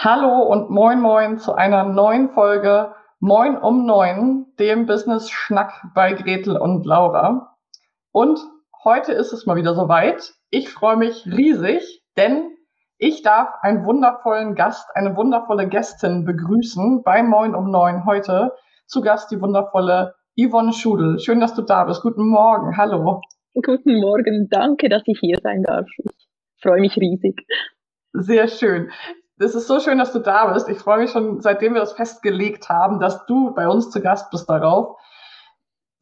Hallo und moin moin zu einer neuen Folge Moin um neun, dem Business Schnack bei Gretel und Laura. Und heute ist es mal wieder soweit. Ich freue mich riesig, denn ich darf einen wundervollen Gast, eine wundervolle Gästin begrüßen bei Moin um neun heute. Zu Gast die wundervolle Yvonne Schudel. Schön, dass du da bist. Guten Morgen. Hallo. Guten Morgen. Danke, dass ich hier sein darf. Ich freue mich riesig. Sehr schön. Es ist so schön, dass du da bist. Ich freue mich schon, seitdem wir das festgelegt haben, dass du bei uns zu Gast bist darauf.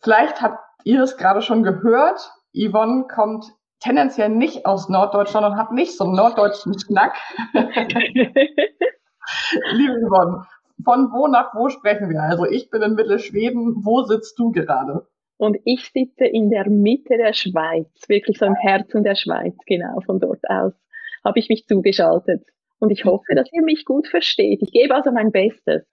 Vielleicht habt ihr es gerade schon gehört. Yvonne kommt tendenziell nicht aus Norddeutschland und hat nicht so einen norddeutschen Schnack. Liebe Yvonne, von wo nach wo sprechen wir? Also ich bin in Mittelschweden. Wo sitzt du gerade? Und ich sitze in der Mitte der Schweiz, wirklich so im Herzen der Schweiz, genau, von dort aus habe ich mich zugeschaltet. Und ich hoffe, dass ihr mich gut versteht. Ich gebe also mein Bestes.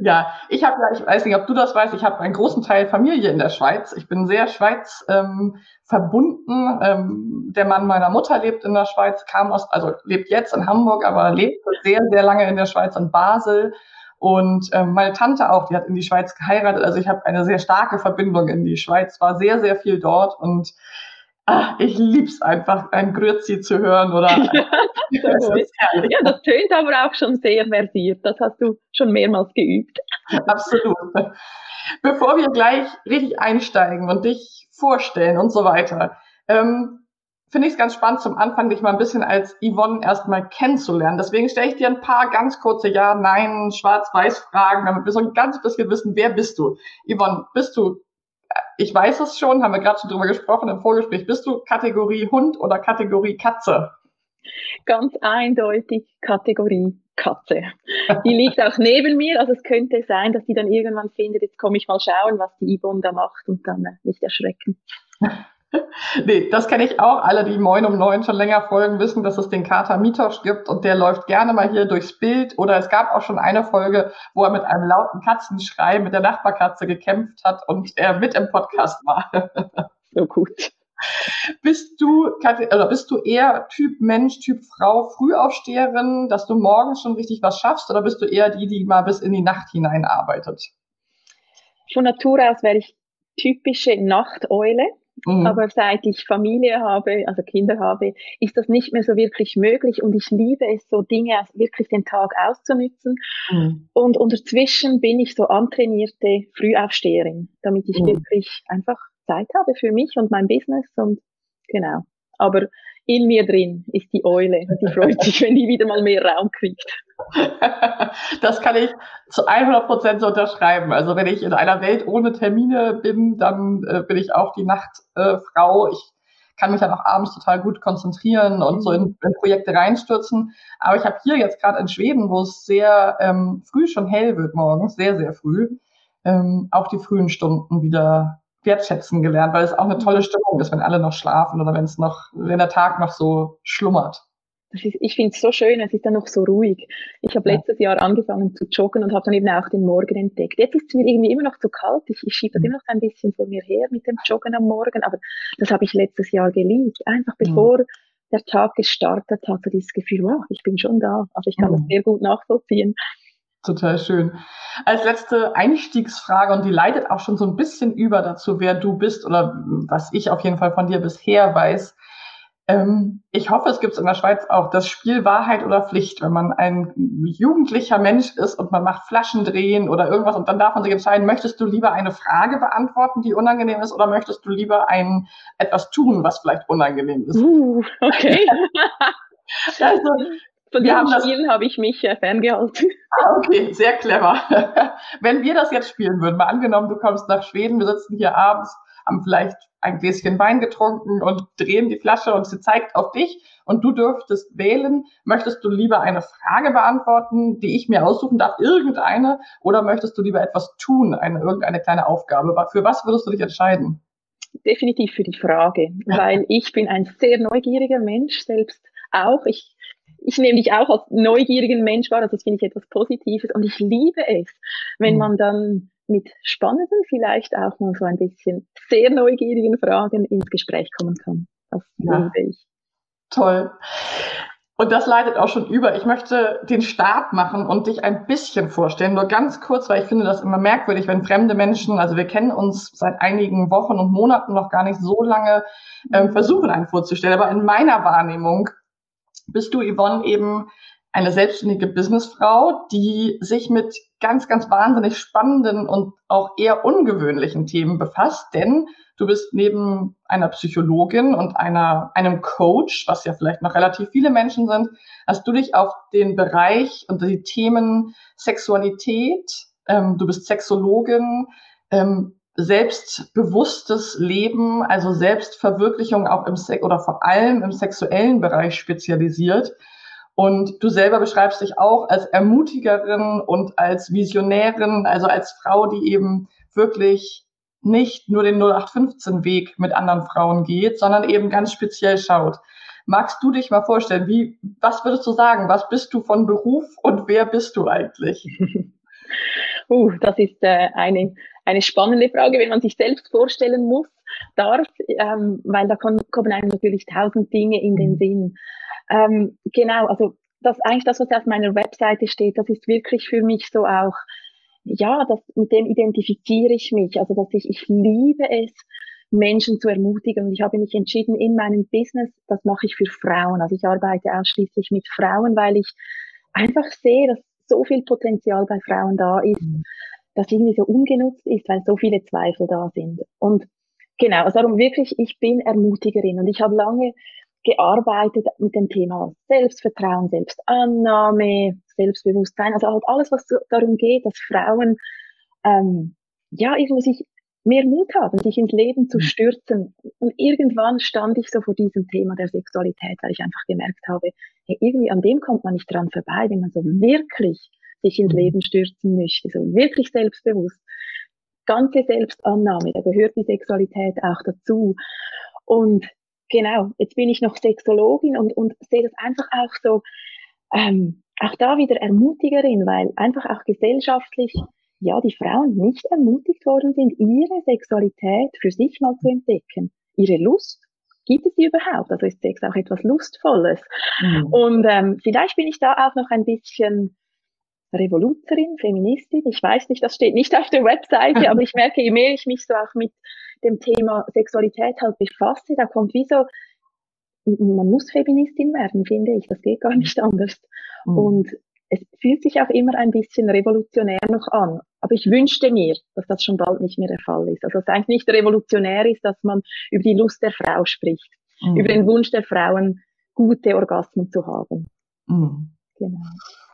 Ja, ich habe ja, ich weiß nicht, ob du das weißt, ich habe einen großen Teil Familie in der Schweiz. Ich bin sehr Schweiz ähm, verbunden. Ähm, der Mann meiner Mutter lebt in der Schweiz, kam aus, also lebt jetzt in Hamburg, aber lebt sehr, sehr lange in der Schweiz in Basel. Und ähm, meine Tante auch, die hat in die Schweiz geheiratet. Also ich habe eine sehr starke Verbindung in die Schweiz, war sehr, sehr viel dort und ach, ich lieb's einfach, ein Grüezi zu hören oder. das ja, das tönt aber auch schon sehr versiert. Das hast du schon mehrmals geübt. Absolut. Bevor wir gleich richtig einsteigen und dich vorstellen und so weiter, ähm, finde ich es ganz spannend, zum Anfang dich mal ein bisschen als Yvonne erstmal kennenzulernen. Deswegen stelle ich dir ein paar ganz kurze Ja, Nein, Schwarz-Weiß-Fragen, damit wir so ein ganz bisschen wissen, wer bist du? Yvonne, bist du ich weiß es schon, haben wir gerade schon drüber gesprochen im Vorgespräch. Bist du Kategorie Hund oder Kategorie Katze? Ganz eindeutig Kategorie Katze. Die liegt auch neben mir, also es könnte sein, dass die dann irgendwann findet, jetzt komme ich mal schauen, was die Yvonne da macht und dann äh, nicht erschrecken. nee, das kenne ich auch. Alle, die Moin um Neun schon länger folgen, wissen, dass es den Kater Mitosch gibt und der läuft gerne mal hier durchs Bild. Oder es gab auch schon eine Folge, wo er mit einem lauten Katzenschrei mit der Nachbarkatze gekämpft hat und er mit im Podcast war. so gut. Bist du, oder bist du eher Typ Mensch, Typ Frau, Frühaufsteherin, dass du morgens schon richtig was schaffst, oder bist du eher die, die mal bis in die Nacht hinein arbeitet? Von Natur aus wäre ich typische Nachteule. Mhm. Aber seit ich Familie habe, also Kinder habe, ist das nicht mehr so wirklich möglich und ich liebe es, so Dinge wirklich den Tag auszunützen. Mhm. Und, dazwischen bin ich so antrainierte Frühaufsteherin, damit ich mhm. wirklich einfach Zeit habe für mich und mein Business und genau. Aber in mir drin ist die Eule. Die freut sich, wenn die wieder mal mehr Raum kriegt. Das kann ich zu 100 Prozent so unterschreiben. Also wenn ich in einer Welt ohne Termine bin, dann äh, bin ich auch die Nachtfrau. Äh, ich kann mich dann auch abends total gut konzentrieren und so in, in Projekte reinstürzen. Aber ich habe hier jetzt gerade in Schweden, wo es sehr ähm, früh schon hell wird morgens, sehr, sehr früh, ähm, auch die frühen Stunden wieder wertschätzen gelernt, weil es auch eine tolle Stimmung ist, wenn alle noch schlafen oder wenn es noch, wenn der Tag noch so schlummert. Ist, ich finde es so schön, es ist dann noch so ruhig. Ich habe ja. letztes Jahr angefangen zu joggen und habe dann eben auch den Morgen entdeckt. Jetzt ist es mir irgendwie immer noch zu kalt. Ich, ich schiebe das mhm. immer noch ein bisschen vor mir her mit dem Joggen am Morgen, aber das habe ich letztes Jahr geliebt. Einfach mhm. bevor mhm. der Tag gestartet hat, so dieses Gefühl, wow, ich bin schon da. Also ich kann mhm. das sehr gut nachvollziehen. Total schön. Als letzte Einstiegsfrage, und die leitet auch schon so ein bisschen über dazu, wer du bist oder was ich auf jeden Fall von dir bisher weiß. Ähm, ich hoffe, es gibt es in der Schweiz auch das Spiel Wahrheit oder Pflicht, wenn man ein jugendlicher Mensch ist und man macht Flaschen drehen oder irgendwas und dann darf man sich entscheiden, möchtest du lieber eine Frage beantworten, die unangenehm ist, oder möchtest du lieber ein etwas tun, was vielleicht unangenehm ist? Uh, okay. also, Von diesen Spielen habe ich mich äh, ferngehalten. Ah, okay, sehr clever. Wenn wir das jetzt spielen würden, mal angenommen, du kommst nach Schweden, wir sitzen hier abends, haben vielleicht ein Gläschen Wein getrunken und drehen die Flasche und sie zeigt auf dich und du dürftest wählen, möchtest du lieber eine Frage beantworten, die ich mir aussuchen darf, irgendeine, oder möchtest du lieber etwas tun, eine, irgendeine kleine Aufgabe? Für was würdest du dich entscheiden? Definitiv für die Frage, ja. weil ich bin ein sehr neugieriger Mensch, selbst auch. Ich ich nehme dich auch als neugierigen Mensch wahr, also das finde ich etwas Positives und ich liebe es, wenn mhm. man dann mit spannenden, vielleicht auch mal so ein bisschen sehr neugierigen Fragen ins Gespräch kommen kann. Das ja. liebe ich. Toll. Und das leitet auch schon über. Ich möchte den Start machen und dich ein bisschen vorstellen, nur ganz kurz, weil ich finde das immer merkwürdig, wenn fremde Menschen, also wir kennen uns seit einigen Wochen und Monaten noch gar nicht so lange, ähm, versuchen einen vorzustellen. Aber in meiner Wahrnehmung bist du, Yvonne, eben eine selbstständige Businessfrau, die sich mit ganz, ganz wahnsinnig spannenden und auch eher ungewöhnlichen Themen befasst, denn du bist neben einer Psychologin und einer, einem Coach, was ja vielleicht noch relativ viele Menschen sind, hast du dich auf den Bereich und die Themen Sexualität, ähm, du bist Sexologin, ähm, selbstbewusstes Leben, also Selbstverwirklichung auch im Sex oder vor allem im sexuellen Bereich spezialisiert. Und du selber beschreibst dich auch als Ermutigerin und als Visionärin, also als Frau, die eben wirklich nicht nur den 0815-Weg mit anderen Frauen geht, sondern eben ganz speziell schaut. Magst du dich mal vorstellen, wie, was würdest du sagen? Was bist du von Beruf und wer bist du eigentlich? uh, das ist äh, eine eine spannende Frage, wenn man sich selbst vorstellen muss, darf, ähm, weil da kommen einem natürlich tausend Dinge in den mhm. Sinn. Ähm, genau, also das eigentlich das, was auf meiner Webseite steht, das ist wirklich für mich so auch, ja, das, mit dem identifiziere ich mich. Also dass ich, ich liebe es, Menschen zu ermutigen. Und ich habe mich entschieden, in meinem Business, das mache ich für Frauen. Also ich arbeite ausschließlich mit Frauen, weil ich einfach sehe, dass so viel Potenzial bei Frauen da ist. Mhm das irgendwie so ungenutzt ist, weil so viele Zweifel da sind. Und genau, also darum wirklich, ich bin Ermutigerin und ich habe lange gearbeitet mit dem Thema Selbstvertrauen, Selbstannahme, Selbstbewusstsein, also halt alles, was darum geht, dass Frauen ähm, ja irgendwo sich mehr Mut haben, sich ins Leben zu mhm. stürzen. Und irgendwann stand ich so vor diesem Thema der Sexualität, weil ich einfach gemerkt habe, hey, irgendwie an dem kommt man nicht dran vorbei, wenn man so wirklich sich ins mhm. Leben stürzen möchte, so wirklich selbstbewusst. Ganze Selbstannahme, da gehört die Sexualität auch dazu. Und genau, jetzt bin ich noch Sexologin und, und sehe das einfach auch so, ähm, auch da wieder Ermutigerin, weil einfach auch gesellschaftlich ja die Frauen nicht ermutigt worden sind, ihre Sexualität für sich mal zu entdecken. Ihre Lust, gibt es die überhaupt? Also ist Sex auch etwas Lustvolles? Mhm. Und ähm, vielleicht bin ich da auch noch ein bisschen Revoluzerin, Feministin. Ich weiß nicht, das steht nicht auf der Webseite, aber ich merke, je mehr ich mich so auch mit dem Thema Sexualität halt befasse, da kommt wie so, man muss Feministin werden, finde ich. Das geht gar nicht anders. Mhm. Und es fühlt sich auch immer ein bisschen revolutionär noch an. Aber ich wünschte mir, dass das schon bald nicht mehr der Fall ist. Also dass es eigentlich nicht revolutionär ist, dass man über die Lust der Frau spricht. Mhm. Über den Wunsch der Frauen, gute Orgasmen zu haben. Mhm. Genau.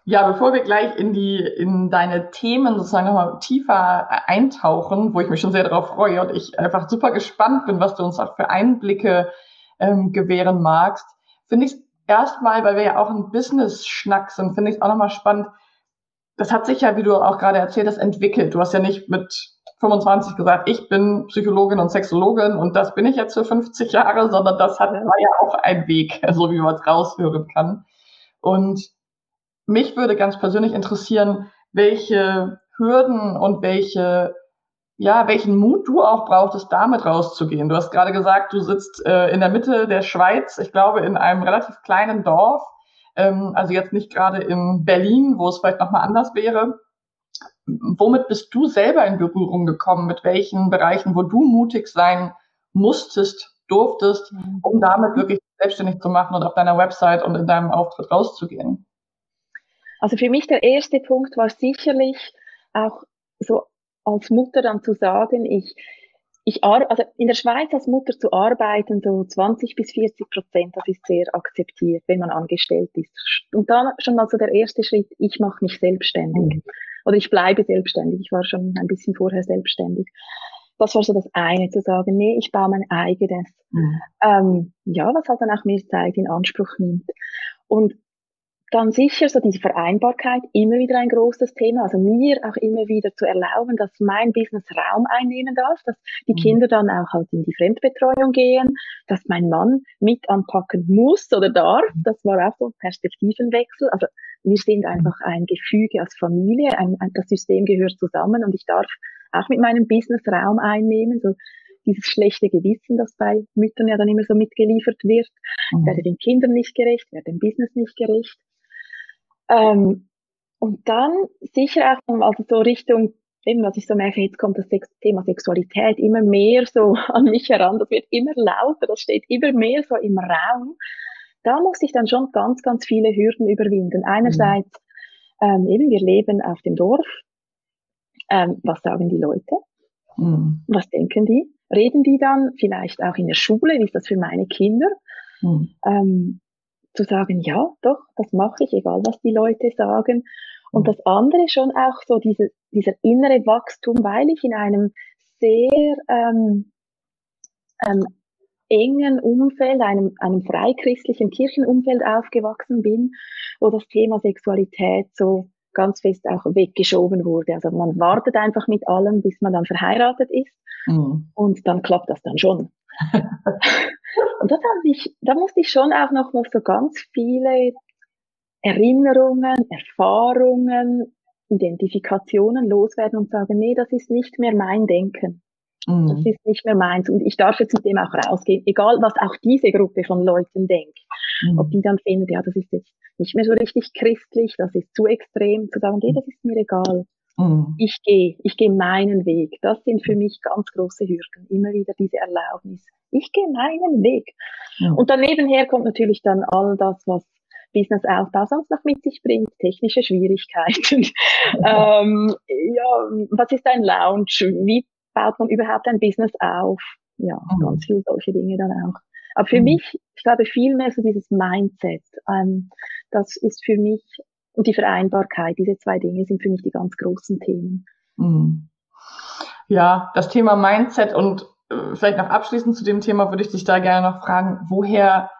Ja, bevor wir gleich in die, in deine Themen sozusagen nochmal tiefer eintauchen, wo ich mich schon sehr darauf freue und ich einfach super gespannt bin, was du uns auch für Einblicke ähm, gewähren magst, finde ich erstmal, weil wir ja auch ein Business-Schnack sind, finde ich auch nochmal spannend. Das hat sich ja, wie du auch gerade erzählt hast, entwickelt. Du hast ja nicht mit 25 gesagt, ich bin Psychologin und Sexologin und das bin ich jetzt für 50 Jahre, sondern das hat, war ja auch ein Weg, so wie man es raushören kann. Und mich würde ganz persönlich interessieren, welche Hürden und welche, ja, welchen Mut du auch brauchtest, damit rauszugehen. Du hast gerade gesagt, du sitzt äh, in der Mitte der Schweiz, ich glaube in einem relativ kleinen Dorf, ähm, also jetzt nicht gerade in Berlin, wo es vielleicht nochmal anders wäre. Womit bist du selber in Berührung gekommen? Mit welchen Bereichen, wo du mutig sein musstest, durftest, mhm. um damit wirklich selbstständig zu machen und auf deiner Website und in deinem Auftritt rauszugehen? Also für mich der erste Punkt war sicherlich auch so als Mutter dann zu sagen, ich, ich also in der Schweiz als Mutter zu arbeiten, so 20 bis 40 Prozent, das ist sehr akzeptiert, wenn man angestellt ist. Und dann schon mal so der erste Schritt, ich mache mich selbstständig. Mhm. Oder ich bleibe selbstständig. Ich war schon ein bisschen vorher selbstständig. Das war so das eine, zu sagen, nee, ich baue mein eigenes. Mhm. Ähm, ja, was halt dann auch mehr Zeit in Anspruch nimmt. Und dann sicher so diese Vereinbarkeit immer wieder ein großes Thema. Also mir auch immer wieder zu erlauben, dass mein Business Raum einnehmen darf, dass die mhm. Kinder dann auch halt in die Fremdbetreuung gehen, dass mein Mann mit anpacken muss oder darf. Das war auch so ein Perspektivenwechsel. Also wir sind einfach ein Gefüge als Familie, ein, ein, das System gehört zusammen und ich darf auch mit meinem Business Raum einnehmen. So dieses schlechte Gewissen, das bei Müttern ja dann immer so mitgeliefert wird. Mhm. werde den Kindern nicht gerecht, werde dem Business nicht gerecht. Ähm, und dann sicher auch, also so Richtung, eben was ich so merke, jetzt kommt das Thema Sexualität immer mehr so an mich heran, das wird immer lauter, das steht immer mehr so im Raum. Da muss ich dann schon ganz, ganz viele Hürden überwinden. Einerseits, mhm. ähm, eben, wir leben auf dem Dorf. Ähm, was sagen die Leute? Mhm. Was denken die? Reden die dann vielleicht auch in der Schule? Wie ist das für meine Kinder? Mhm. Ähm, zu sagen, ja, doch, das mache ich, egal was die Leute sagen. Und das andere schon auch so diese, dieser innere Wachstum, weil ich in einem sehr ähm, ähm, engen Umfeld, einem, einem freikristlichen Kirchenumfeld aufgewachsen bin, wo das Thema Sexualität so ganz fest auch weggeschoben wurde. Also man wartet einfach mit allem, bis man dann verheiratet ist mhm. und dann klappt das dann schon. und das hat mich, da musste ich schon auch noch mal so ganz viele Erinnerungen, Erfahrungen, Identifikationen loswerden und sagen, nee, das ist nicht mehr mein Denken. Mhm. Das ist nicht mehr meins. Und ich darf jetzt mit dem auch rausgehen, egal was auch diese Gruppe von Leuten denkt. Mhm. Ob die dann finden, ja, das ist jetzt nicht mehr so richtig christlich, das ist zu extrem, zu sagen, nee, das ist mir egal. Mhm. Ich gehe, ich gehe meinen Weg. Das sind für mich ganz große Hürden. Immer wieder diese Erlaubnis. Ich gehe meinen Weg. Ja. Und daneben her kommt natürlich dann all das, was Businessaufbau sonst noch mit sich bringt, technische Schwierigkeiten. ähm, ja, was ist ein Lounge? Wie baut man überhaupt ein Business auf? Ja, mhm. ganz viele solche Dinge dann auch. Aber für mhm. mich, ich glaube, viel mehr so dieses Mindset. Ähm, das ist für mich und die Vereinbarkeit, diese zwei Dinge sind für mich die ganz großen Themen. Mhm. Ja, das Thema Mindset und äh, vielleicht noch abschließend zu dem Thema würde ich dich da gerne noch fragen, woher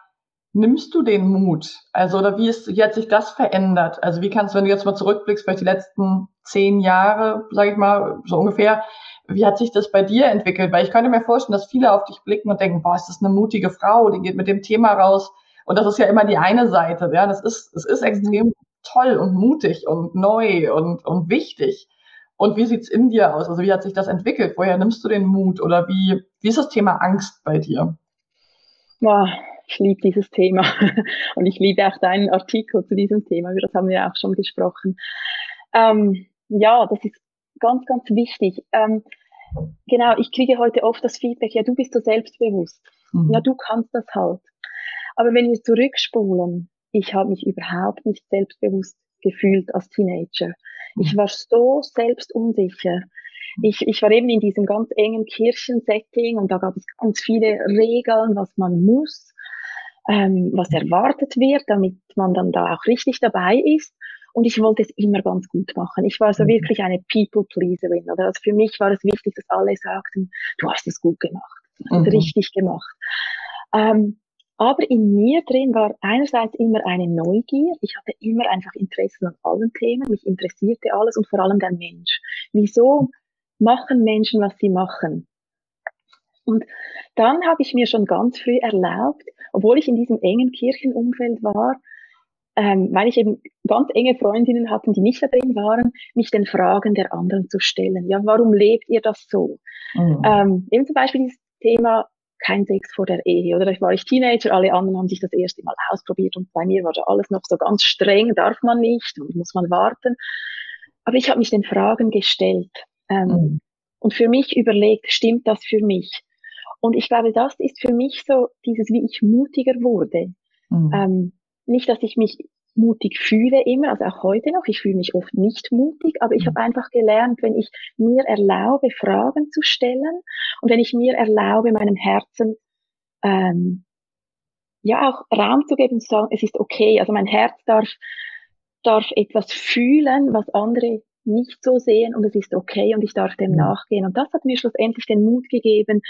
nimmst du den Mut? Also, oder wie, ist, wie hat sich das verändert? Also, wie kannst du, wenn du jetzt mal zurückblickst, vielleicht die letzten zehn Jahre, sage ich mal, so ungefähr, wie hat sich das bei dir entwickelt? Weil ich könnte mir vorstellen, dass viele auf dich blicken und denken, boah, ist das eine mutige Frau, die geht mit dem Thema raus. Und das ist ja immer die eine Seite, ja. Das ist, es ist extrem toll und mutig und neu und, und wichtig. Und wie sieht's in dir aus? Also wie hat sich das entwickelt? Woher nimmst du den Mut? Oder wie, wie ist das Thema Angst bei dir? Boah, ich liebe dieses Thema. Und ich liebe auch deinen Artikel zu diesem Thema. Über das haben wir ja auch schon gesprochen. Ähm, ja, das ist ganz, ganz wichtig. Ähm, genau, ich kriege heute oft das Feedback, ja, du bist so selbstbewusst. Mhm. Ja, du kannst das halt. Aber wenn wir zurückspulen, ich habe mich überhaupt nicht selbstbewusst gefühlt als Teenager. Ich mhm. war so selbstunsicher. Ich, ich war eben in diesem ganz engen Kirchensetting und da gab es ganz viele Regeln, was man muss, ähm, was erwartet wird, damit man dann da auch richtig dabei ist. Und ich wollte es immer ganz gut machen. Ich war so mhm. wirklich eine People-Pleaserin. Oder? Also für mich war es wichtig, dass alle sagten, du hast es gut gemacht, du hast es mhm. richtig gemacht. Ähm, aber in mir drin war einerseits immer eine Neugier. Ich hatte immer einfach Interesse an allen Themen. Mich interessierte alles und vor allem der Mensch. Wieso machen Menschen, was sie machen? Und dann habe ich mir schon ganz früh erlaubt, obwohl ich in diesem engen Kirchenumfeld war, ähm, weil ich eben ganz enge Freundinnen hatte, die nicht da drin waren, mich den Fragen der anderen zu stellen. Ja, warum lebt ihr das so? Mhm. Ähm, eben zum Beispiel dieses Thema, kein Sex vor der Ehe. Oder ich war ich Teenager, alle anderen haben sich das erste Mal ausprobiert und bei mir war da alles noch so ganz streng, darf man nicht und muss man warten. Aber ich habe mich den Fragen gestellt ähm, mhm. und für mich überlegt, stimmt das für mich? Und ich glaube, das ist für mich so dieses, wie ich mutiger wurde. Mhm. Ähm, nicht, dass ich mich mutig fühle immer, also auch heute noch, ich fühle mich oft nicht mutig, aber ich mhm. habe einfach gelernt, wenn ich mir erlaube, Fragen zu stellen und wenn ich mir erlaube, meinem Herzen ähm, ja auch Raum zu geben, zu sagen, es ist okay, also mein Herz darf, darf etwas fühlen, was andere nicht so sehen und es ist okay und ich darf dem mhm. nachgehen. Und das hat mir schlussendlich den Mut gegeben,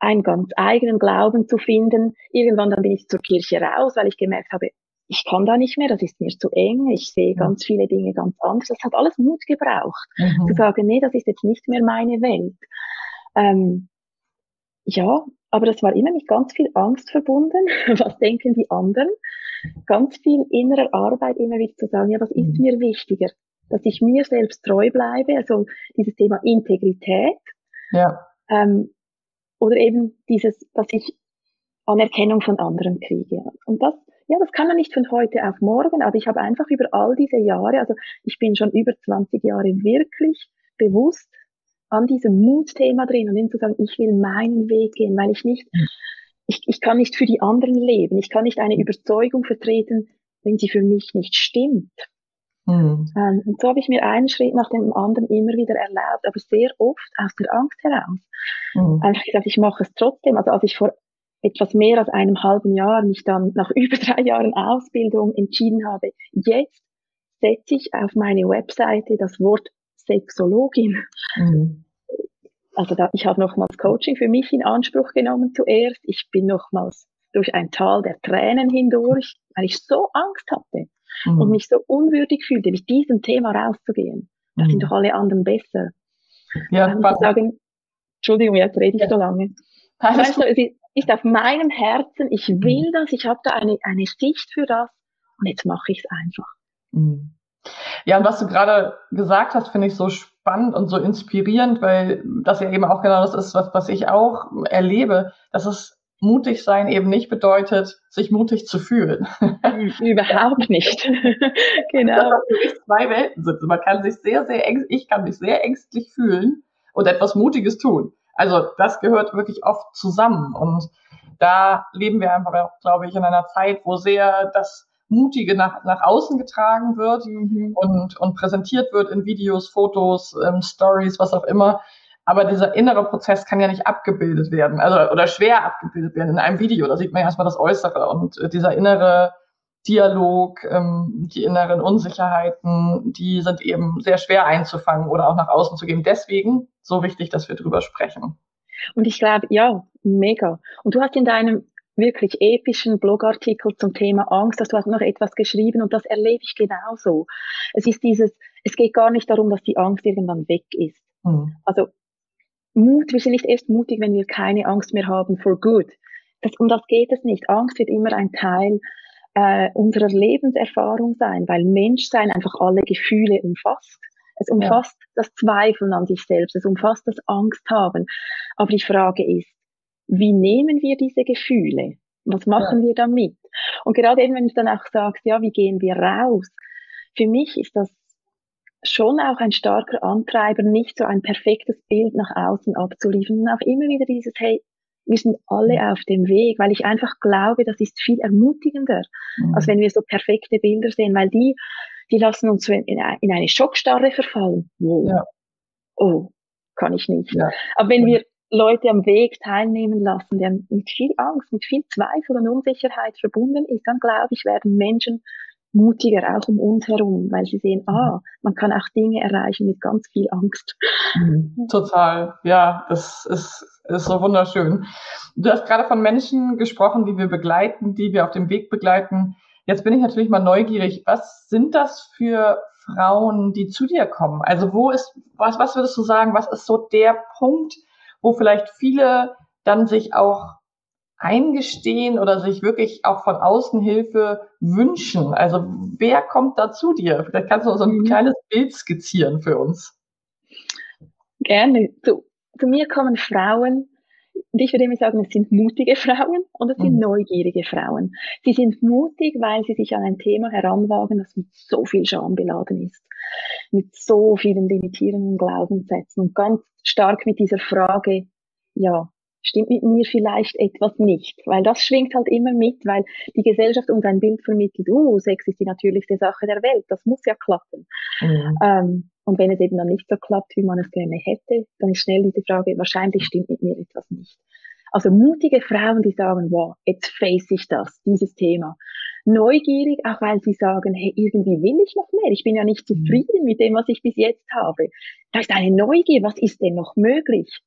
einen ganz eigenen Glauben zu finden. Irgendwann dann bin ich zur Kirche raus, weil ich gemerkt habe, ich kann da nicht mehr, das ist mir zu eng, ich sehe ganz viele Dinge ganz anders. Das hat alles Mut gebraucht, mhm. zu sagen, nee, das ist jetzt nicht mehr meine Welt. Ähm, ja, aber das war immer mit ganz viel Angst verbunden. Was denken die anderen? Ganz viel innerer Arbeit immer wieder zu sagen, ja, was ist mhm. mir wichtiger? Dass ich mir selbst treu bleibe, also dieses Thema Integrität. Ja. Ähm, oder eben dieses, dass ich Anerkennung von anderen kriege. Und das ja, das kann man nicht von heute auf morgen, aber ich habe einfach über all diese Jahre, also ich bin schon über 20 Jahre wirklich bewusst an diesem Mutthema drin und dann zu sagen, ich will meinen Weg gehen, weil ich nicht, ich, ich kann nicht für die anderen leben, ich kann nicht eine Überzeugung vertreten, wenn sie für mich nicht stimmt. Mhm. Und so habe ich mir einen Schritt nach dem anderen immer wieder erlaubt, aber sehr oft aus der Angst heraus. Mhm. Einfach gesagt, ich mache es trotzdem. Also als ich vor etwas mehr als einem halben Jahr mich dann nach über drei Jahren Ausbildung entschieden habe, jetzt setze ich auf meine Webseite das Wort Sexologin. Mhm. Also da, ich habe nochmals Coaching für mich in Anspruch genommen zuerst. Ich bin nochmals durch ein Tal der Tränen hindurch, weil ich so Angst hatte mhm. und mich so unwürdig fühlte, mit diesem Thema rauszugehen. Da mhm. sind doch alle anderen besser. Ja, ähm, sagen, Entschuldigung, jetzt rede ich ja. so lange. Weißt du, ist, auf meinem Herzen, ich will mhm. das, ich habe da eine, eine Sicht für das und jetzt mache ich es einfach. Mhm. Ja, und was du gerade gesagt hast, finde ich so spannend und so inspirierend, weil das ja eben auch genau das ist, was, was ich auch erlebe, dass es mutig sein eben nicht bedeutet, sich mutig zu fühlen. Überhaupt nicht. genau. Dass zwei Welten sind. Man kann sich sehr, sehr ängstlich, ich kann mich sehr ängstlich fühlen und etwas Mutiges tun. Also das gehört wirklich oft zusammen. Und da leben wir einfach, glaube ich, in einer Zeit, wo sehr das Mutige nach, nach außen getragen wird mhm. und, und präsentiert wird in Videos, Fotos, ähm, Stories, was auch immer. Aber dieser innere Prozess kann ja nicht abgebildet werden, also oder schwer abgebildet werden in einem Video. Da sieht man ja erstmal das Äußere und äh, dieser innere Dialog, ähm, die inneren Unsicherheiten, die sind eben sehr schwer einzufangen oder auch nach außen zu geben. Deswegen so wichtig, dass wir drüber sprechen. Und ich glaube, ja, mega. Und du hast in deinem wirklich epischen Blogartikel zum Thema Angst, dass du hast noch etwas geschrieben und das erlebe ich genauso. Es ist dieses, es geht gar nicht darum, dass die Angst irgendwann weg ist. Mhm. Also Mut, wir sind nicht erst mutig, wenn wir keine Angst mehr haben for good. Das, um das geht es nicht. Angst wird immer ein Teil äh, unserer Lebenserfahrung sein, weil Menschsein einfach alle Gefühle umfasst. Es umfasst ja. das Zweifeln an sich selbst, es umfasst das Angst haben. Aber die Frage ist, wie nehmen wir diese Gefühle? Was machen ja. wir damit? Und gerade eben, wenn du dann auch sagst, ja, wie gehen wir raus? Für mich ist das schon auch ein starker Antreiber, nicht so ein perfektes Bild nach außen abzuliefern, sondern auch immer wieder dieses, hey, wir sind alle mhm. auf dem Weg, weil ich einfach glaube, das ist viel ermutigender, mhm. als wenn wir so perfekte Bilder sehen, weil die, die lassen uns in, in eine Schockstarre verfallen. Wow. Ja. Oh, kann ich nicht. Ja. Aber wenn wir Leute am Weg teilnehmen lassen, der mit viel Angst, mit viel Zweifel und Unsicherheit verbunden ist, dann glaube ich, werden Menschen mutiger auch um uns herum, weil sie sehen, ah, man kann auch Dinge erreichen mit ganz viel Angst. Mhm. Total, ja, das ist, ist so wunderschön. Du hast gerade von Menschen gesprochen, die wir begleiten, die wir auf dem Weg begleiten. Jetzt bin ich natürlich mal neugierig. Was sind das für Frauen, die zu dir kommen? Also wo ist, was, was würdest du sagen, was ist so der Punkt, wo vielleicht viele dann sich auch eingestehen oder sich wirklich auch von außen Hilfe wünschen? Also wer kommt da zu dir? Vielleicht kannst du so ein mhm. kleines Bild skizzieren für uns. Gerne. Zu, zu mir kommen Frauen, und ich würde immer sagen, es sind mutige Frauen und es sind mhm. neugierige Frauen. Sie sind mutig, weil sie sich an ein Thema heranwagen, das mit so viel Scham beladen ist, mit so vielen limitierenden Glaubenssätzen und ganz stark mit dieser Frage, ja, stimmt mit mir vielleicht etwas nicht, weil das schwingt halt immer mit, weil die Gesellschaft uns ein Bild vermittelt, uh, Sex ist die natürlichste Sache der Welt, das muss ja klappen. Mhm. Ähm, und wenn es eben dann nicht so klappt, wie man es gerne hätte, dann ist schnell diese Frage, wahrscheinlich stimmt mit mir etwas nicht. Also mutige Frauen, die sagen, wow, jetzt face ich das, dieses Thema. Neugierig, auch weil sie sagen, hey, irgendwie will ich noch mehr. Ich bin ja nicht mhm. zufrieden mit dem, was ich bis jetzt habe. Da ist eine Neugier, was ist denn noch möglich?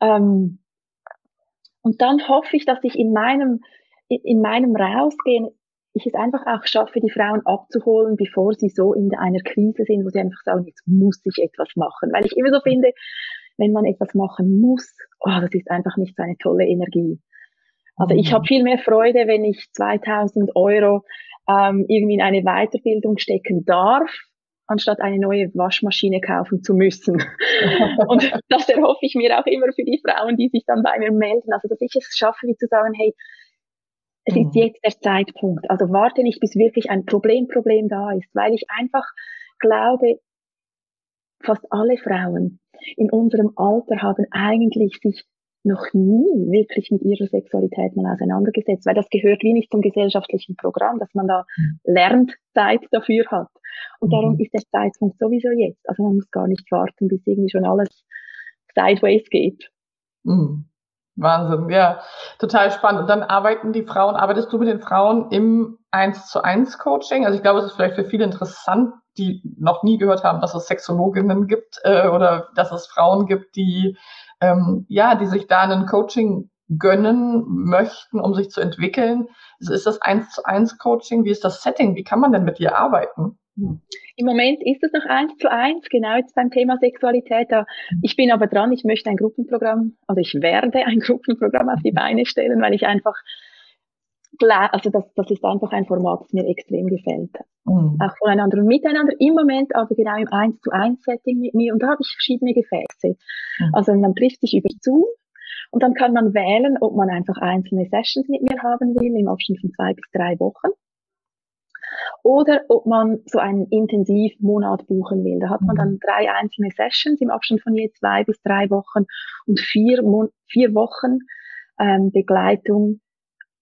Ähm, und dann hoffe ich, dass ich in meinem, in meinem Rausgehen, ich es einfach auch schaffe, die Frauen abzuholen, bevor sie so in einer Krise sind, wo sie einfach sagen, jetzt muss ich etwas machen. Weil ich immer so finde, wenn man etwas machen muss, oh, das ist einfach nicht so eine tolle Energie. Also ich mhm. habe viel mehr Freude, wenn ich 2000 Euro ähm, irgendwie in eine Weiterbildung stecken darf, anstatt eine neue Waschmaschine kaufen zu müssen. und das erhoffe ich mir auch immer für die Frauen, die sich dann bei mir melden. Also, dass ich es schaffe, wie zu sagen, hey, es ist mhm. jetzt der Zeitpunkt. Also warte nicht, bis wirklich ein Problem, Problem da ist, weil ich einfach glaube, fast alle Frauen in unserem Alter haben eigentlich sich noch nie wirklich mit ihrer Sexualität mal auseinandergesetzt, weil das gehört wie nicht zum gesellschaftlichen Programm, dass man da mhm. Lernzeit dafür hat. Und darum mhm. ist der Zeitpunkt sowieso jetzt. Also man muss gar nicht warten, bis irgendwie schon alles sideways geht. Mhm. Wahnsinn, ja, total spannend. Und dann arbeiten die Frauen, arbeitest du mit den Frauen im 1 zu 1 Coaching? Also ich glaube, es ist vielleicht für viele interessant, die noch nie gehört haben, dass es Sexologinnen gibt äh, oder dass es Frauen gibt, die ähm, ja, die sich da einen Coaching gönnen möchten, um sich zu entwickeln. Ist das eins zu eins Coaching? Wie ist das Setting? Wie kann man denn mit dir arbeiten? Im Moment ist es noch eins zu eins, genau jetzt beim Thema Sexualität. Ich bin aber dran, ich möchte ein Gruppenprogramm, also ich werde ein Gruppenprogramm auf die Beine stellen, weil ich einfach also das, das ist einfach ein Format, das mir extrem gefällt. Mhm. Auch voneinander und miteinander. Im Moment aber genau im 1 zu 1 Setting mit mir und da habe ich verschiedene Gefäße. Mhm. Also man trifft sich über Zoom und dann kann man wählen, ob man einfach einzelne Sessions mit mir haben will im Abstand von zwei bis drei Wochen oder ob man so einen Intensivmonat buchen will. Da hat man dann mhm. drei einzelne Sessions im Abstand von je zwei bis drei Wochen und vier, Mon vier Wochen ähm, Begleitung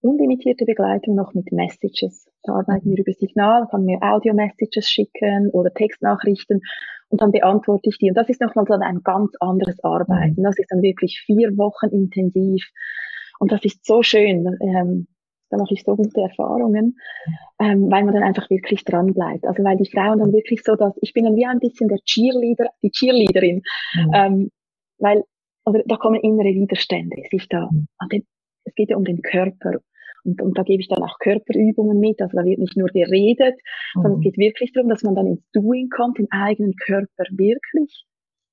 unlimitierte Begleitung noch mit Messages. Da arbeiten wir über Signal, kann mir Audio-Messages schicken oder Textnachrichten und dann beantworte ich die. Und das ist nochmal so ein ganz anderes Arbeiten. Mhm. Das ist dann wirklich vier Wochen intensiv. Und das ist so schön. Ähm, da mache ich so gute Erfahrungen, ähm, weil man dann einfach wirklich dran bleibt. Also weil die Frauen dann wirklich so, dass ich bin dann wie ein bisschen der Cheerleader, die Cheerleaderin, mhm. ähm, weil oder da kommen innere Widerstände, sich da mhm. an den, es geht ja um den Körper und, und da gebe ich dann auch Körperübungen mit. Also da wird nicht nur geredet, mhm. sondern es mhm. geht wirklich darum, dass man dann ins Doing kommt, den eigenen Körper wirklich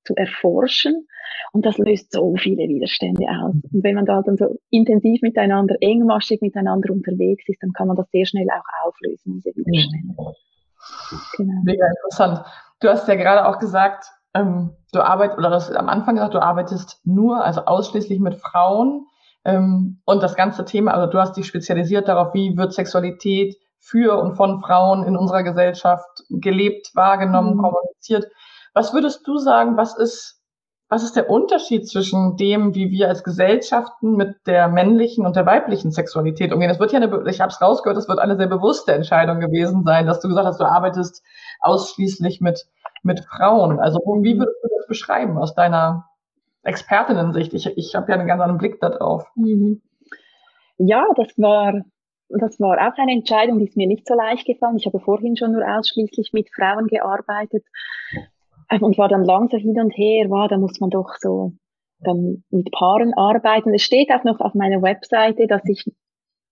zu erforschen. Und das löst so viele Widerstände aus. Mhm. Und wenn man da dann so intensiv miteinander, engmaschig miteinander unterwegs ist, dann kann man das sehr schnell auch auflösen, diese Widerstände. Genau. Mega interessant. Du hast ja gerade auch gesagt, ähm, du arbeitest, oder du hast am Anfang gesagt, du arbeitest nur, also ausschließlich mit Frauen. Ähm, und das ganze Thema, also du hast dich spezialisiert darauf, wie wird Sexualität für und von Frauen in unserer Gesellschaft gelebt, wahrgenommen, mhm. kommuniziert. Was würdest du sagen, was ist, was ist der Unterschied zwischen dem, wie wir als Gesellschaften mit der männlichen und der weiblichen Sexualität umgehen? Das wird ja eine, ich habe es rausgehört, das wird eine sehr bewusste Entscheidung gewesen sein, dass du gesagt hast, du arbeitest ausschließlich mit, mit Frauen. Also wie würdest du das beschreiben aus deiner Expertinnen-Sicht. Ich, ich habe ja einen ganz anderen Blick darauf. Mhm. Ja, das war, das war auch eine Entscheidung, die ist mir nicht so leicht gefallen. Ich habe vorhin schon nur ausschließlich mit Frauen gearbeitet ähm, und war dann langsam hin und her, war, da muss man doch so dann mit Paaren arbeiten. Es steht auch noch auf meiner Webseite, dass ich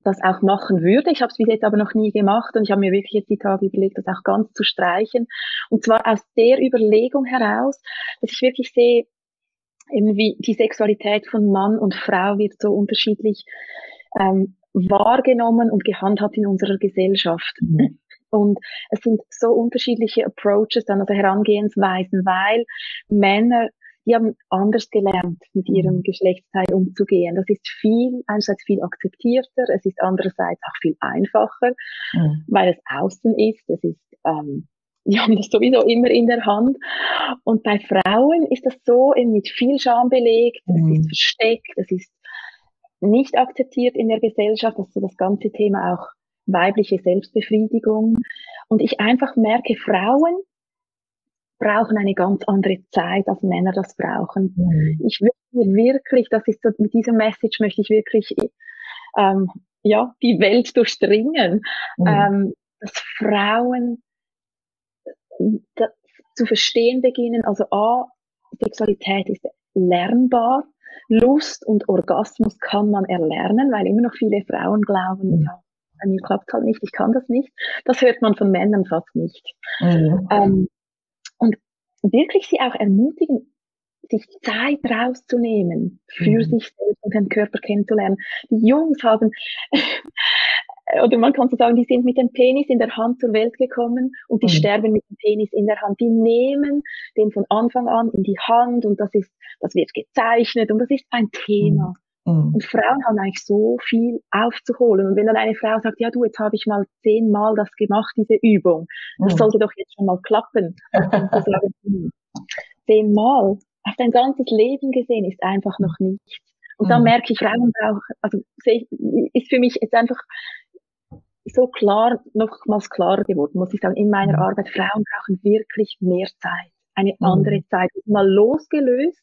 das auch machen würde. Ich habe es bis jetzt aber noch nie gemacht und ich habe mir wirklich jetzt die Tage überlegt, das auch ganz zu streichen. Und zwar aus der Überlegung heraus, dass ich wirklich sehe, eben wie die Sexualität von Mann und Frau wird so unterschiedlich ähm, wahrgenommen und gehandhabt in unserer Gesellschaft. Mhm. Und es sind so unterschiedliche Approaches, dann also Herangehensweisen, weil Männer, die haben anders gelernt, mit mhm. ihrem Geschlechtsteil umzugehen. Das ist viel, einerseits viel akzeptierter, es ist andererseits auch viel einfacher, mhm. weil es außen ist, es ist ähm, die haben das sowieso immer in der Hand. Und bei Frauen ist das so eben mit viel Scham belegt, mhm. es ist versteckt, es ist nicht akzeptiert in der Gesellschaft, also das ganze Thema auch weibliche Selbstbefriedigung. Und ich einfach merke, Frauen brauchen eine ganz andere Zeit, als Männer das brauchen. Mhm. Ich würde wirklich, das ist so, mit dieser Message möchte ich wirklich ähm, ja, die Welt durchdringen, mhm. ähm, dass Frauen zu verstehen beginnen, also A, Sexualität ist lernbar, Lust und Orgasmus kann man erlernen, weil immer noch viele Frauen glauben, mhm. ja, bei mir klappt halt nicht, ich kann das nicht. Das hört man von Männern fast nicht. Mhm. Ähm, und wirklich sie auch ermutigen, sich Zeit rauszunehmen für mhm. sich selbst und den Körper kennenzulernen. Die Jungs haben, oder man kann so sagen, die sind mit dem Penis in der Hand zur Welt gekommen und die mhm. sterben mit dem Penis in der Hand. Die nehmen den von Anfang an in die Hand und das ist, das wird gezeichnet und das ist ein Thema. Mhm. mhm. Und Frauen haben eigentlich so viel aufzuholen. Und wenn dann eine Frau sagt, ja du, jetzt habe ich mal zehnmal das gemacht, diese Übung, das mhm. sollte doch jetzt schon mal klappen. Sagen, hm, zehnmal, auf dein ganzes Leben gesehen ist einfach noch nichts. Und mhm. dann merke ich, Frauen brauchen, also ist für mich jetzt einfach so klar, nochmals klarer geworden, muss ich sagen, in meiner mhm. Arbeit, Frauen brauchen wirklich mehr Zeit, eine mhm. andere Zeit, mal losgelöst,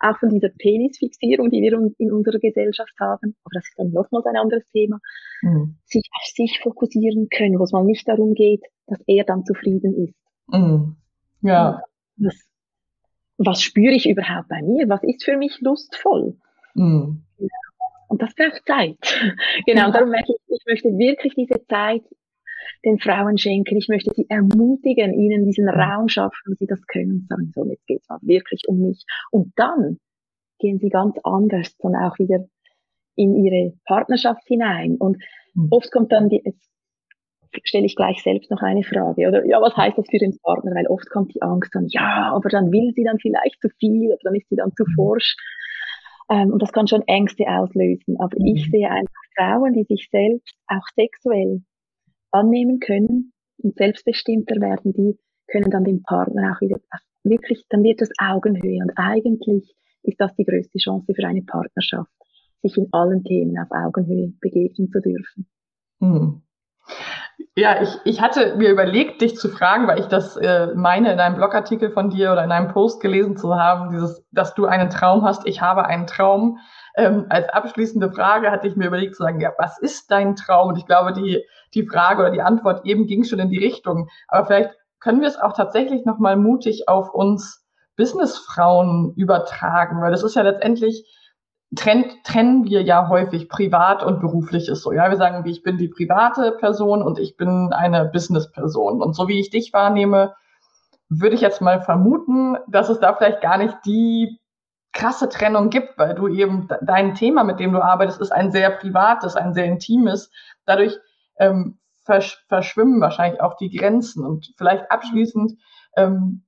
auch von dieser Penisfixierung, die wir in unserer Gesellschaft haben, aber das ist dann nochmals ein anderes Thema, mhm. sich auf sich fokussieren können, wo es mal nicht darum geht, dass er dann zufrieden ist. Mhm. Ja. Das, was spüre ich überhaupt bei mir? Was ist für mich lustvoll? Mhm. Und das braucht Zeit. genau, darum merke ich, ich möchte wirklich diese Zeit den Frauen schenken. Ich möchte sie ermutigen, ihnen diesen Raum schaffen, wo sie das können. Sagen, so, jetzt geht's mal wirklich um mich. Und dann gehen sie ganz anders dann auch wieder in ihre Partnerschaft hinein. Und mhm. oft kommt dann die, jetzt stelle ich gleich selbst noch eine Frage. Oder ja, was heißt das für den Partner? Weil oft kommt die Angst dann, ja, aber dann will sie dann vielleicht zu viel oder dann ist sie dann zu mhm. forsch. Ähm, und das kann schon Ängste auslösen. Aber mhm. ich sehe einfach Frauen, die sich selbst auch sexuell annehmen können und selbstbestimmter werden, die können dann den Partner auch wieder wirklich, dann wird das Augenhöhe. Und eigentlich ist das die größte Chance für eine Partnerschaft, sich in allen Themen auf Augenhöhe begegnen zu dürfen. Mhm. Ja, ich, ich hatte mir überlegt, dich zu fragen, weil ich das äh, meine, in einem Blogartikel von dir oder in einem Post gelesen zu haben, dieses, dass du einen Traum hast, ich habe einen Traum. Ähm, als abschließende Frage hatte ich mir überlegt zu sagen, ja, was ist dein Traum? Und ich glaube, die, die Frage oder die Antwort eben ging schon in die Richtung. Aber vielleicht können wir es auch tatsächlich nochmal mutig auf uns Businessfrauen übertragen, weil das ist ja letztendlich trennt, trennen wir ja häufig privat und beruflich ist so. Ja, wir sagen, ich bin die private Person und ich bin eine Business-Person. Und so wie ich dich wahrnehme, würde ich jetzt mal vermuten, dass es da vielleicht gar nicht die krasse Trennung gibt, weil du eben dein Thema, mit dem du arbeitest, ist ein sehr privates, ein sehr intimes. Dadurch ähm, versch verschwimmen wahrscheinlich auch die Grenzen. Und vielleicht abschließend, ähm,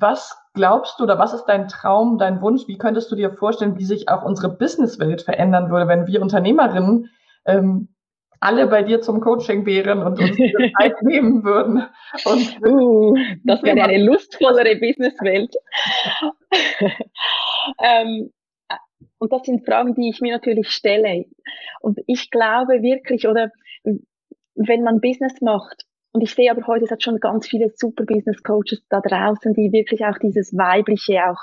was glaubst du oder was ist dein Traum, dein Wunsch? Wie könntest du dir vorstellen, wie sich auch unsere Businesswelt verändern würde, wenn wir Unternehmerinnen ähm, alle bei dir zum Coaching wären und uns diese Zeit nehmen würden. Und uh, das wäre eine lustvollere Businesswelt. ähm, und das sind Fragen, die ich mir natürlich stelle. Und ich glaube wirklich, oder wenn man Business macht, und ich sehe aber heute, es hat schon ganz viele super Business Coaches da draußen, die wirklich auch dieses Weibliche auch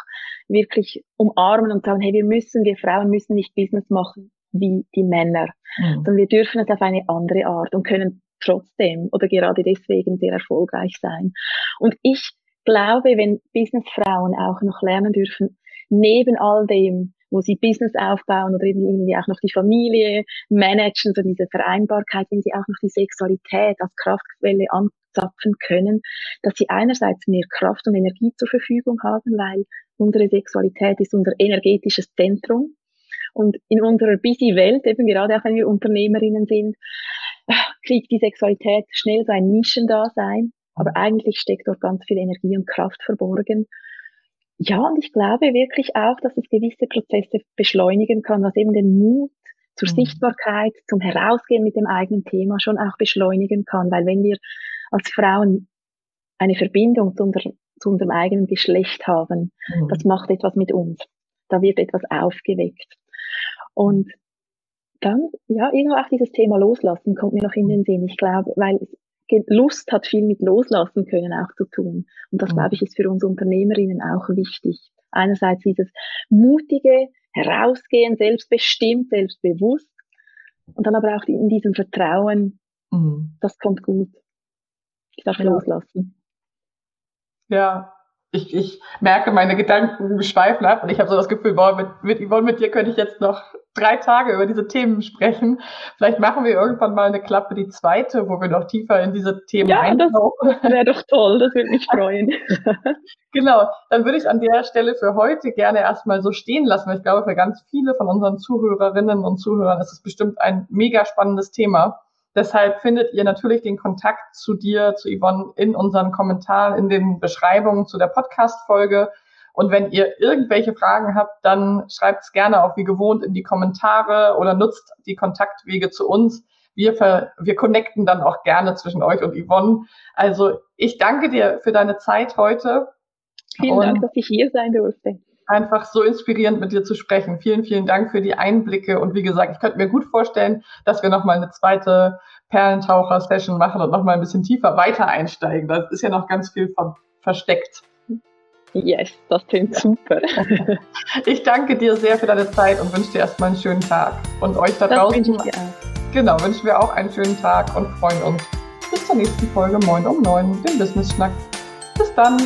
wirklich umarmen und sagen, hey, wir müssen, wir Frauen müssen nicht Business machen wie die Männer, mhm. sondern wir dürfen es auf eine andere Art und können trotzdem oder gerade deswegen sehr erfolgreich sein. Und ich glaube, wenn Businessfrauen auch noch lernen dürfen, neben all dem, wo sie Business aufbauen oder irgendwie auch noch die Familie managen, so diese Vereinbarkeit, wenn sie auch noch die Sexualität als Kraftquelle anzapfen können, dass sie einerseits mehr Kraft und Energie zur Verfügung haben, weil unsere Sexualität ist unser energetisches Zentrum. Und in unserer busy Welt, eben gerade auch wenn wir Unternehmerinnen sind, kriegt die Sexualität schnell so ein Nischendasein. Aber eigentlich steckt dort ganz viel Energie und Kraft verborgen. Ja, und ich glaube wirklich auch, dass es gewisse Prozesse beschleunigen kann, was eben den Mut zur mhm. Sichtbarkeit, zum Herausgehen mit dem eigenen Thema schon auch beschleunigen kann. Weil wenn wir als Frauen eine Verbindung zu, unser, zu unserem eigenen Geschlecht haben, mhm. das macht etwas mit uns. Da wird etwas aufgeweckt. Und dann, ja, irgendwo auch dieses Thema Loslassen kommt mir noch in den Sinn. Ich glaube, weil Lust hat viel mit Loslassen können auch zu tun. Und das, mhm. glaube ich, ist für uns Unternehmerinnen auch wichtig. Einerseits dieses mutige Herausgehen, selbstbestimmt, selbstbewusst. Und dann aber auch in diesem Vertrauen, mhm. das kommt gut. Ich darf ja. loslassen. Ja, ich, ich merke, meine Gedanken schweifen ab und ich habe so das Gefühl, boah, mit, mit Yvonne, mit dir könnte ich jetzt noch drei Tage über diese Themen sprechen. Vielleicht machen wir irgendwann mal eine Klappe, die zweite, wo wir noch tiefer in diese Themen ja, eintauchen. Das wäre doch toll, das würde mich freuen. genau, dann würde ich an der Stelle für heute gerne erstmal so stehen lassen, weil ich glaube, für ganz viele von unseren Zuhörerinnen und Zuhörern ist es bestimmt ein mega spannendes Thema. Deshalb findet ihr natürlich den Kontakt zu dir, zu Yvonne in unseren Kommentaren, in den Beschreibungen zu der Podcast-Folge. Und wenn ihr irgendwelche Fragen habt, dann schreibt es gerne auch wie gewohnt in die Kommentare oder nutzt die Kontaktwege zu uns. Wir, ver wir connecten dann auch gerne zwischen euch und Yvonne. Also ich danke dir für deine Zeit heute. Vielen Dank, dass ich hier sein durfte einfach so inspirierend mit dir zu sprechen. Vielen, vielen Dank für die Einblicke. Und wie gesagt, ich könnte mir gut vorstellen, dass wir nochmal eine zweite Perlentaucher-Session machen und nochmal ein bisschen tiefer weiter einsteigen. Da ist ja noch ganz viel ver versteckt. Yes, das klingt super. ich danke dir sehr für deine Zeit und wünsche dir erstmal einen schönen Tag. Und euch da das draußen. Genau, wünschen wir auch einen schönen Tag und freuen uns bis zur nächsten Folge Moin um Neun, dem Business Schnack. Bis dann.